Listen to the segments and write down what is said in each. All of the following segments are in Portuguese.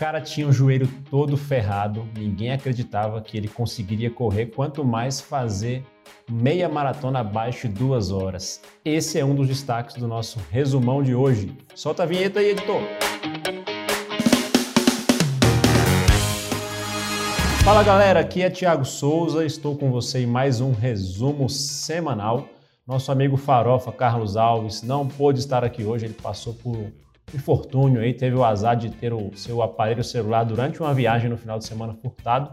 cara tinha o joelho todo ferrado, ninguém acreditava que ele conseguiria correr, quanto mais fazer meia maratona abaixo de duas horas. Esse é um dos destaques do nosso resumão de hoje. Solta a vinheta aí, editor! Fala galera, aqui é Thiago Souza, estou com você em mais um resumo semanal. Nosso amigo Farofa Carlos Alves não pôde estar aqui hoje, ele passou por infortúnio aí, teve o azar de ter o seu aparelho celular durante uma viagem no final de semana furtado.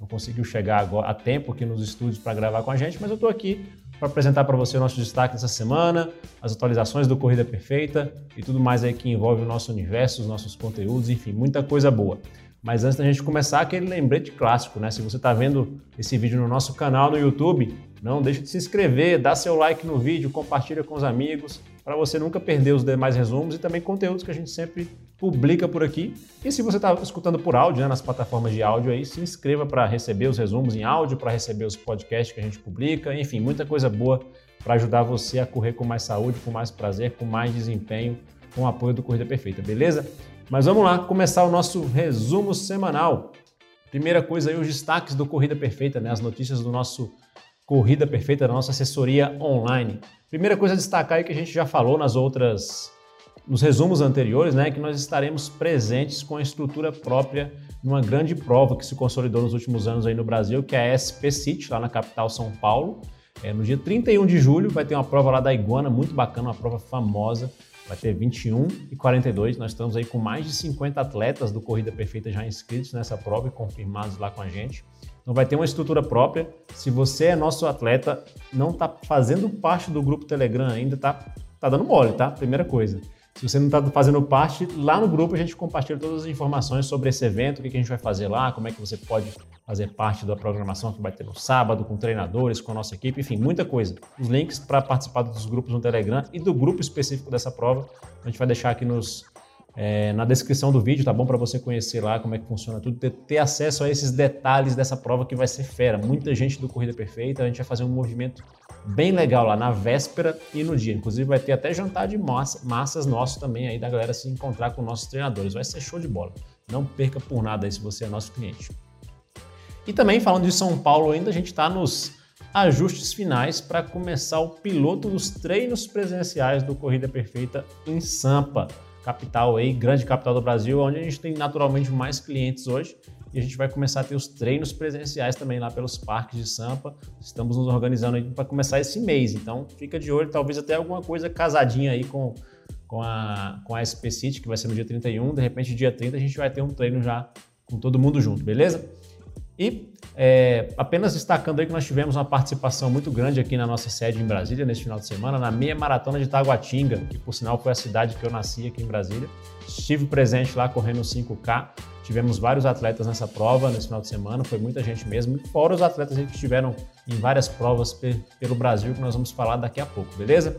Não conseguiu chegar agora, a tempo aqui nos estúdios para gravar com a gente, mas eu estou aqui para apresentar para você o nosso destaque dessa semana, as atualizações do Corrida Perfeita e tudo mais aí que envolve o nosso universo, os nossos conteúdos, enfim, muita coisa boa. Mas antes da gente começar, aquele lembrete clássico, né? Se você está vendo esse vídeo no nosso canal no YouTube, não deixe de se inscrever, dá seu like no vídeo, compartilha com os amigos, para você nunca perder os demais resumos e também conteúdos que a gente sempre publica por aqui. E se você está escutando por áudio, né, nas plataformas de áudio aí, se inscreva para receber os resumos em áudio, para receber os podcasts que a gente publica, enfim, muita coisa boa para ajudar você a correr com mais saúde, com mais prazer, com mais desempenho, com o apoio do Corrida Perfeita, beleza? Mas vamos lá começar o nosso resumo semanal. Primeira coisa aí, os destaques do Corrida Perfeita, né? As notícias do nosso Corrida Perfeita, da nossa assessoria online. Primeira coisa a destacar aí que a gente já falou nas outras, nos resumos anteriores, né? Que nós estaremos presentes com a estrutura própria numa grande prova que se consolidou nos últimos anos aí no Brasil, que é a SP City, lá na capital São Paulo. É, no dia 31 de julho vai ter uma prova lá da Iguana, muito bacana, uma prova famosa vai ter 21 e 42. Nós estamos aí com mais de 50 atletas do Corrida Perfeita já inscritos nessa prova e confirmados lá com a gente. Então vai ter uma estrutura própria. Se você é nosso atleta, não está fazendo parte do grupo Telegram ainda, está tá dando mole, tá? Primeira coisa. Se você não está fazendo parte, lá no grupo a gente compartilha todas as informações sobre esse evento, o que a gente vai fazer lá, como é que você pode fazer parte da programação que vai ter no sábado, com treinadores, com a nossa equipe, enfim, muita coisa. Os links para participar dos grupos no Telegram e do grupo específico dessa prova, a gente vai deixar aqui nos, é, na descrição do vídeo, tá bom? Para você conhecer lá como é que funciona tudo, ter, ter, acesso a esses detalhes dessa prova que vai ser fera. Muita gente do Corrida Perfeita, a gente vai fazer um movimento bem legal lá na véspera e no dia. Inclusive vai ter até jantar de massa, massas nosso também aí da galera se encontrar com nossos treinadores. Vai ser show de bola. Não perca por nada aí se você é nosso cliente. E também falando de São Paulo ainda, a gente está nos ajustes finais para começar o piloto dos treinos presenciais do Corrida Perfeita em Sampa, capital aí, grande capital do Brasil, onde a gente tem naturalmente mais clientes hoje e a gente vai começar a ter os treinos presenciais também lá pelos parques de Sampa. Estamos nos organizando para começar esse mês, então fica de olho, talvez até alguma coisa casadinha aí com, com a, com a SP City, que vai ser no dia 31, de repente dia 30 a gente vai ter um treino já com todo mundo junto, beleza? E é, apenas destacando aí que nós tivemos uma participação muito grande aqui na nossa sede em Brasília neste final de semana, na meia maratona de Taguatinga, que por sinal foi a cidade que eu nasci aqui em Brasília. Estive presente lá correndo 5K. Tivemos vários atletas nessa prova nesse final de semana, foi muita gente mesmo, fora os atletas que estiveram em várias provas pelo Brasil, que nós vamos falar daqui a pouco, beleza?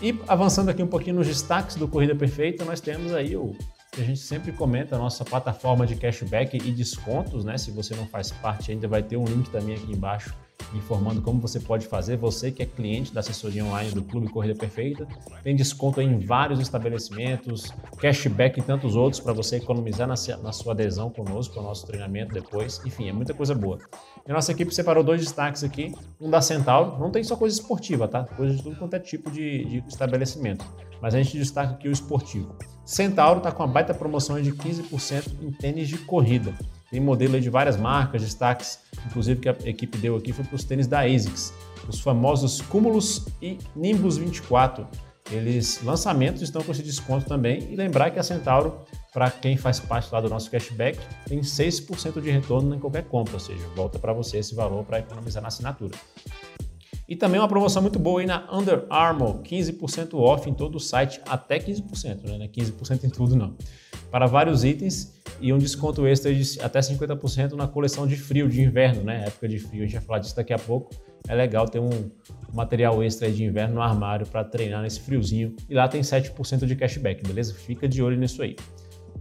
E avançando aqui um pouquinho nos destaques do Corrida Perfeita, nós temos aí o a gente sempre comenta, a nossa plataforma de cashback e descontos, né? Se você não faz parte ainda, vai ter um link também aqui embaixo informando como você pode fazer. Você que é cliente da assessoria online do Clube Corrida Perfeita, tem desconto em vários estabelecimentos, cashback e tantos outros para você economizar na, sua adesão conosco, ao nosso treinamento depois. Enfim, é muita coisa boa. E a nossa equipe separou dois destaques aqui, um da Centauro, não tem só coisa esportiva, tá? Coisa de tudo quanto é tipo de, de estabelecimento. Mas a gente destaca aqui o esportivo. Centauro está com uma baita promoção de 15% em tênis de corrida. Tem modelo de várias marcas, destaques, inclusive que a equipe deu aqui foi para os tênis da ASICS, os famosos Cumulus e Nimbus 24. Eles lançamentos estão com esse desconto também e lembrar que a Centauro, para quem faz parte lá do nosso cashback, tem 6% de retorno em qualquer compra, ou seja, volta para você esse valor para economizar na assinatura. E também uma promoção muito boa aí na Under Armour, 15% off em todo o site, até 15%, né? Não é 15% em tudo não. Para vários itens e um desconto extra de até 50% na coleção de frio, de inverno, né? Época de frio, a gente vai falar disso daqui a pouco. É legal ter um material extra de inverno no armário para treinar nesse friozinho. E lá tem 7% de cashback, beleza? Fica de olho nisso aí.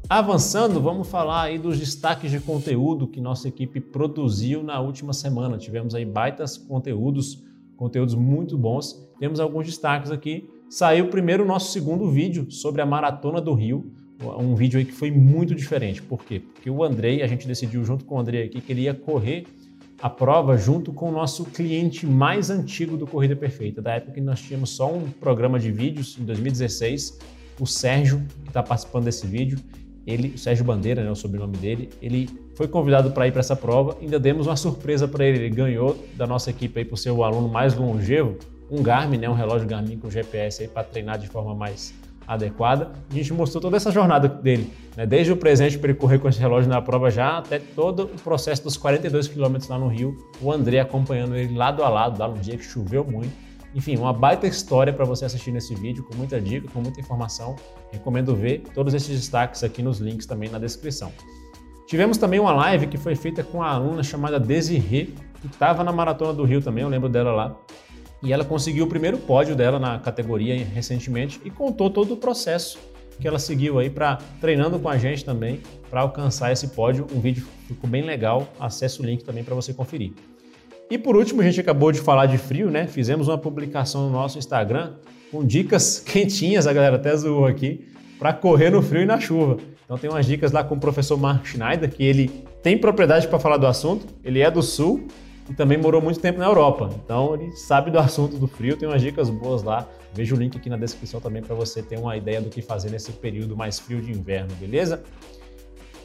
Avançando, vamos falar aí dos destaques de conteúdo que nossa equipe produziu na última semana. Tivemos aí baitas conteúdos, conteúdos muito bons. Temos alguns destaques aqui. Saiu primeiro o nosso segundo vídeo sobre a Maratona do Rio, um vídeo aí que foi muito diferente. Por quê? Porque o Andrei, a gente decidiu junto com o Andrei aqui que ele ia correr a prova junto com o nosso cliente mais antigo do Corrida Perfeita, da época que nós tínhamos só um programa de vídeos, em 2016, o Sérgio, que está participando desse vídeo, ele, o Sérgio Bandeira, né, o sobrenome dele, ele foi convidado para ir para essa prova, ainda demos uma surpresa para ele, ele ganhou da nossa equipe aí por ser o aluno mais longevo, um Garmin, né, um relógio Garmin com GPS aí para treinar de forma mais adequada. A gente mostrou toda essa jornada dele, né? desde o presente para ele correr com esse relógio na prova já, até todo o processo dos 42 quilômetros lá no Rio, o André acompanhando ele lado a lado, lá no dia que choveu muito. Enfim, uma baita história para você assistir nesse vídeo, com muita dica, com muita informação. Recomendo ver todos esses destaques aqui nos links também na descrição. Tivemos também uma live que foi feita com a aluna chamada Desirê, que estava na Maratona do Rio também, eu lembro dela lá. E ela conseguiu o primeiro pódio dela na categoria recentemente e contou todo o processo que ela seguiu aí para treinando com a gente também para alcançar esse pódio. Um vídeo ficou bem legal, acesse o link também para você conferir. E por último, a gente acabou de falar de frio, né? Fizemos uma publicação no nosso Instagram com dicas quentinhas, a galera até zoou aqui, para correr no frio e na chuva. Então tem umas dicas lá com o professor Mark Schneider, que ele tem propriedade para falar do assunto, ele é do sul e também morou muito tempo na Europa. Então ele sabe do assunto do frio, tem umas dicas boas lá. Veja o link aqui na descrição também para você ter uma ideia do que fazer nesse período mais frio de inverno, beleza?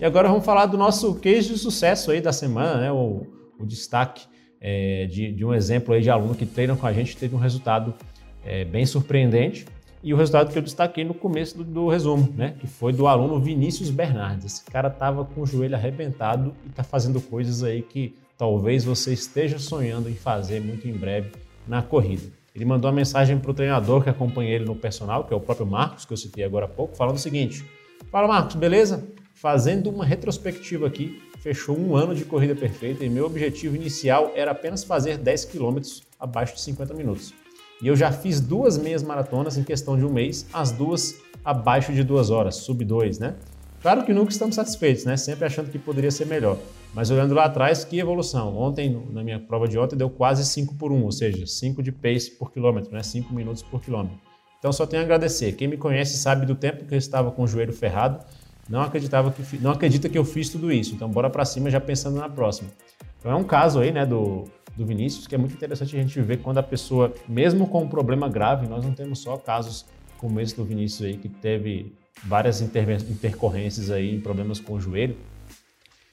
E agora vamos falar do nosso case de sucesso aí da semana, né? O, o destaque é, de, de, um exemplo aí de aluno que treina com a gente teve um resultado é, bem surpreendente. E o resultado que eu destaquei no começo do, do, resumo, né? Que foi do aluno Vinícius Bernardes. Esse cara tava com o joelho arrebentado e tá fazendo coisas aí que talvez você esteja sonhando em fazer muito em breve na corrida. Ele mandou uma mensagem para o treinador que acompanha ele no personal, que é o próprio Marcos, que eu citei agora há pouco, falando o seguinte: Fala Marcos, beleza? Fazendo uma retrospectiva aqui, fechou um ano de corrida perfeita e meu objetivo inicial era apenas fazer 10 km abaixo de 50 minutos. E eu já fiz duas meias maratonas em questão de um mês, as duas abaixo de duas horas, sub 2, né? Claro que nunca estamos satisfeitos, né? Sempre achando que poderia ser melhor. Mas olhando lá atrás, que evolução. Ontem, na minha prova de ontem, deu quase 5 por 1, ou seja, 5 de pace por quilômetro, né? 5 minutos por quilômetro. Então só tenho a agradecer. Quem me conhece sabe do tempo que eu estava com o joelho ferrado. Não acreditava que não acredita que eu fiz tudo isso. Então bora para cima já pensando na próxima. Então é um caso aí, né, do, do Vinícius que é muito interessante a gente ver quando a pessoa, mesmo com um problema grave, nós não temos só casos como esse do Vinícius aí que teve várias intercorrências aí, problemas com o joelho,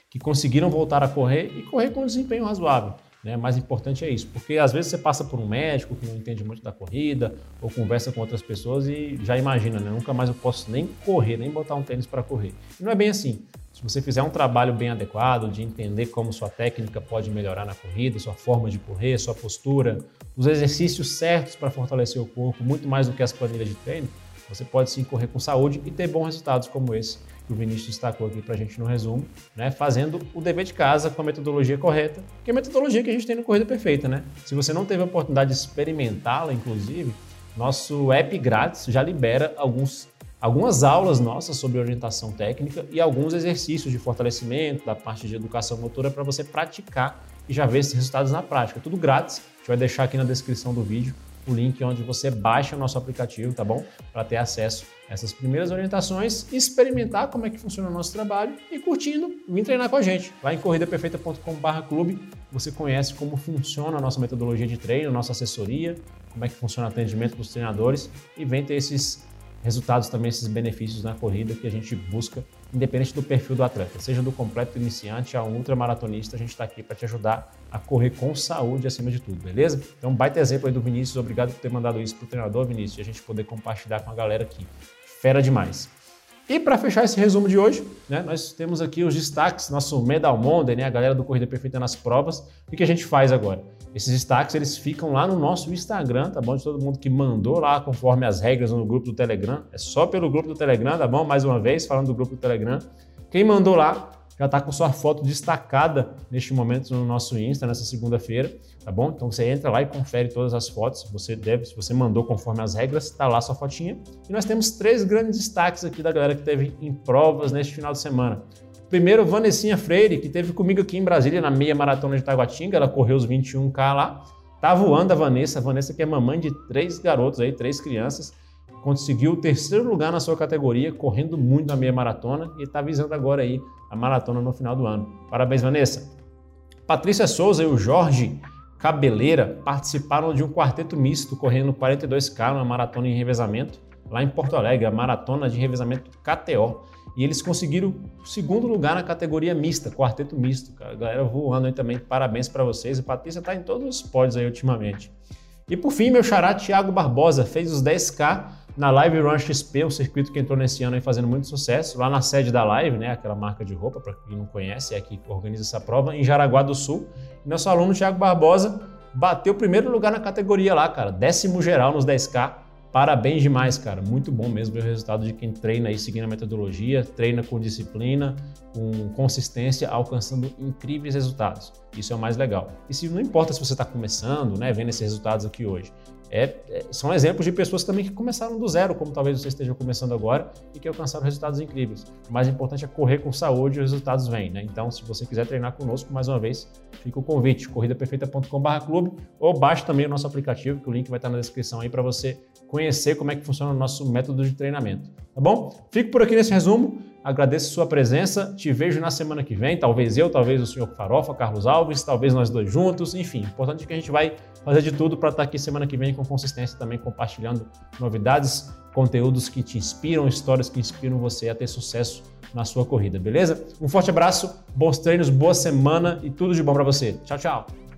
que conseguiram voltar a correr e correr com um desempenho razoável. Né? Mais importante é isso, porque às vezes você passa por um médico que não entende muito da corrida, ou conversa com outras pessoas e já imagina, né? nunca mais eu posso nem correr, nem botar um tênis para correr. E não é bem assim. Se você fizer um trabalho bem adequado de entender como sua técnica pode melhorar na corrida, sua forma de correr, sua postura, os exercícios certos para fortalecer o corpo, muito mais do que as planilhas de treino, você pode sim correr com saúde e ter bons resultados como esse que o Vinícius destacou aqui para a gente no resumo, né? fazendo o dever de casa com a metodologia correta, que é a metodologia que a gente tem no Corrida Perfeita. Né? Se você não teve a oportunidade de experimentá-la, inclusive, nosso app grátis já libera alguns, algumas aulas nossas sobre orientação técnica e alguns exercícios de fortalecimento da parte de educação motora para você praticar e já ver esses resultados na prática. Tudo grátis, vai deixar aqui na descrição do vídeo o link onde você baixa o nosso aplicativo, tá bom? Para ter acesso a essas primeiras orientações, experimentar como é que funciona o nosso trabalho e curtindo, vir treinar com a gente. Lá em corridaperfeita.com/clube você conhece como funciona a nossa metodologia de treino, nossa assessoria, como é que funciona o atendimento dos treinadores e vem ter esses resultados também, esses benefícios na corrida que a gente busca, independente do perfil do atleta, seja do completo iniciante a um ultramaratonista, a gente está aqui para te ajudar a correr com saúde acima de tudo, beleza? Então, baita exemplo aí do Vinícius, obrigado por ter mandado isso para o treinador, Vinícius, e a gente poder compartilhar com a galera aqui. Fera demais. E para fechar esse resumo de hoje, né, nós temos aqui os destaques, nosso Medal Monday, né, a galera do Corrida Perfeita nas provas. O que a gente faz agora? Esses destaques eles ficam lá no nosso Instagram, tá bom? De todo mundo que mandou lá conforme as regras no grupo do Telegram. É só pelo grupo do Telegram, tá bom? Mais uma vez, falando do grupo do Telegram. Quem mandou lá já está com sua foto destacada neste momento no nosso Insta, nessa segunda-feira, tá bom? Então você entra lá e confere todas as fotos. Você deve, se você mandou conforme as regras, está lá sua fotinha. E nós temos três grandes destaques aqui da galera que teve em provas neste final de semana. Primeiro, Vanessinha Freire, que teve comigo aqui em Brasília na meia maratona de Taguatinga, ela correu os 21K lá. Tá voando a Vanessa, a Vanessa que é mamãe de três garotos aí, três crianças conseguiu o terceiro lugar na sua categoria, correndo muito na meia maratona e está visando agora aí a maratona no final do ano. Parabéns, Vanessa. Patrícia Souza e o Jorge Cabeleira participaram de um quarteto misto correndo 42K na maratona em revezamento lá em Porto Alegre, a maratona de revezamento KTO. E eles conseguiram o segundo lugar na categoria mista, quarteto misto. A galera voando aí também, parabéns para vocês. A Patrícia está em todos os pódios aí ultimamente. E por fim, meu xará Thiago Barbosa fez os 10K na Live Run XP, um circuito que entrou nesse ano aí fazendo muito sucesso, lá na sede da Live, né, aquela marca de roupa, para quem não conhece, é que organiza essa prova, em Jaraguá do Sul. E nosso aluno Thiago Barbosa bateu o primeiro lugar na categoria lá, cara, décimo geral nos 10K. Parabéns demais, cara. Muito bom mesmo ver o resultado de quem treina aí seguindo a metodologia, treina com disciplina, com consistência, alcançando incríveis resultados. Isso é o mais legal. E se não importa se você está começando, né, vendo esses resultados aqui hoje, é, é, são exemplos de pessoas também que começaram do zero, como talvez você esteja começando agora e que alcançaram resultados incríveis. O mais importante é correr com saúde e os resultados vêm, né? Então, se você quiser treinar conosco, mais uma vez, fica o convite, corridaperfeita.com/clube ou baixe também o nosso aplicativo, que o link vai estar na descrição aí para você conhecer como é que funciona o nosso método de treinamento, tá bom? Fico por aqui nesse resumo. Agradeço sua presença. Te vejo na semana que vem. Talvez eu, talvez o senhor Farofa, Carlos Alves, talvez nós dois juntos. Enfim, importante que a gente vai fazer de tudo para estar aqui semana que vem com consistência também compartilhando novidades, conteúdos que te inspiram, histórias que inspiram você a ter sucesso na sua corrida, beleza? Um forte abraço, bons treinos, boa semana e tudo de bom para você. Tchau, tchau.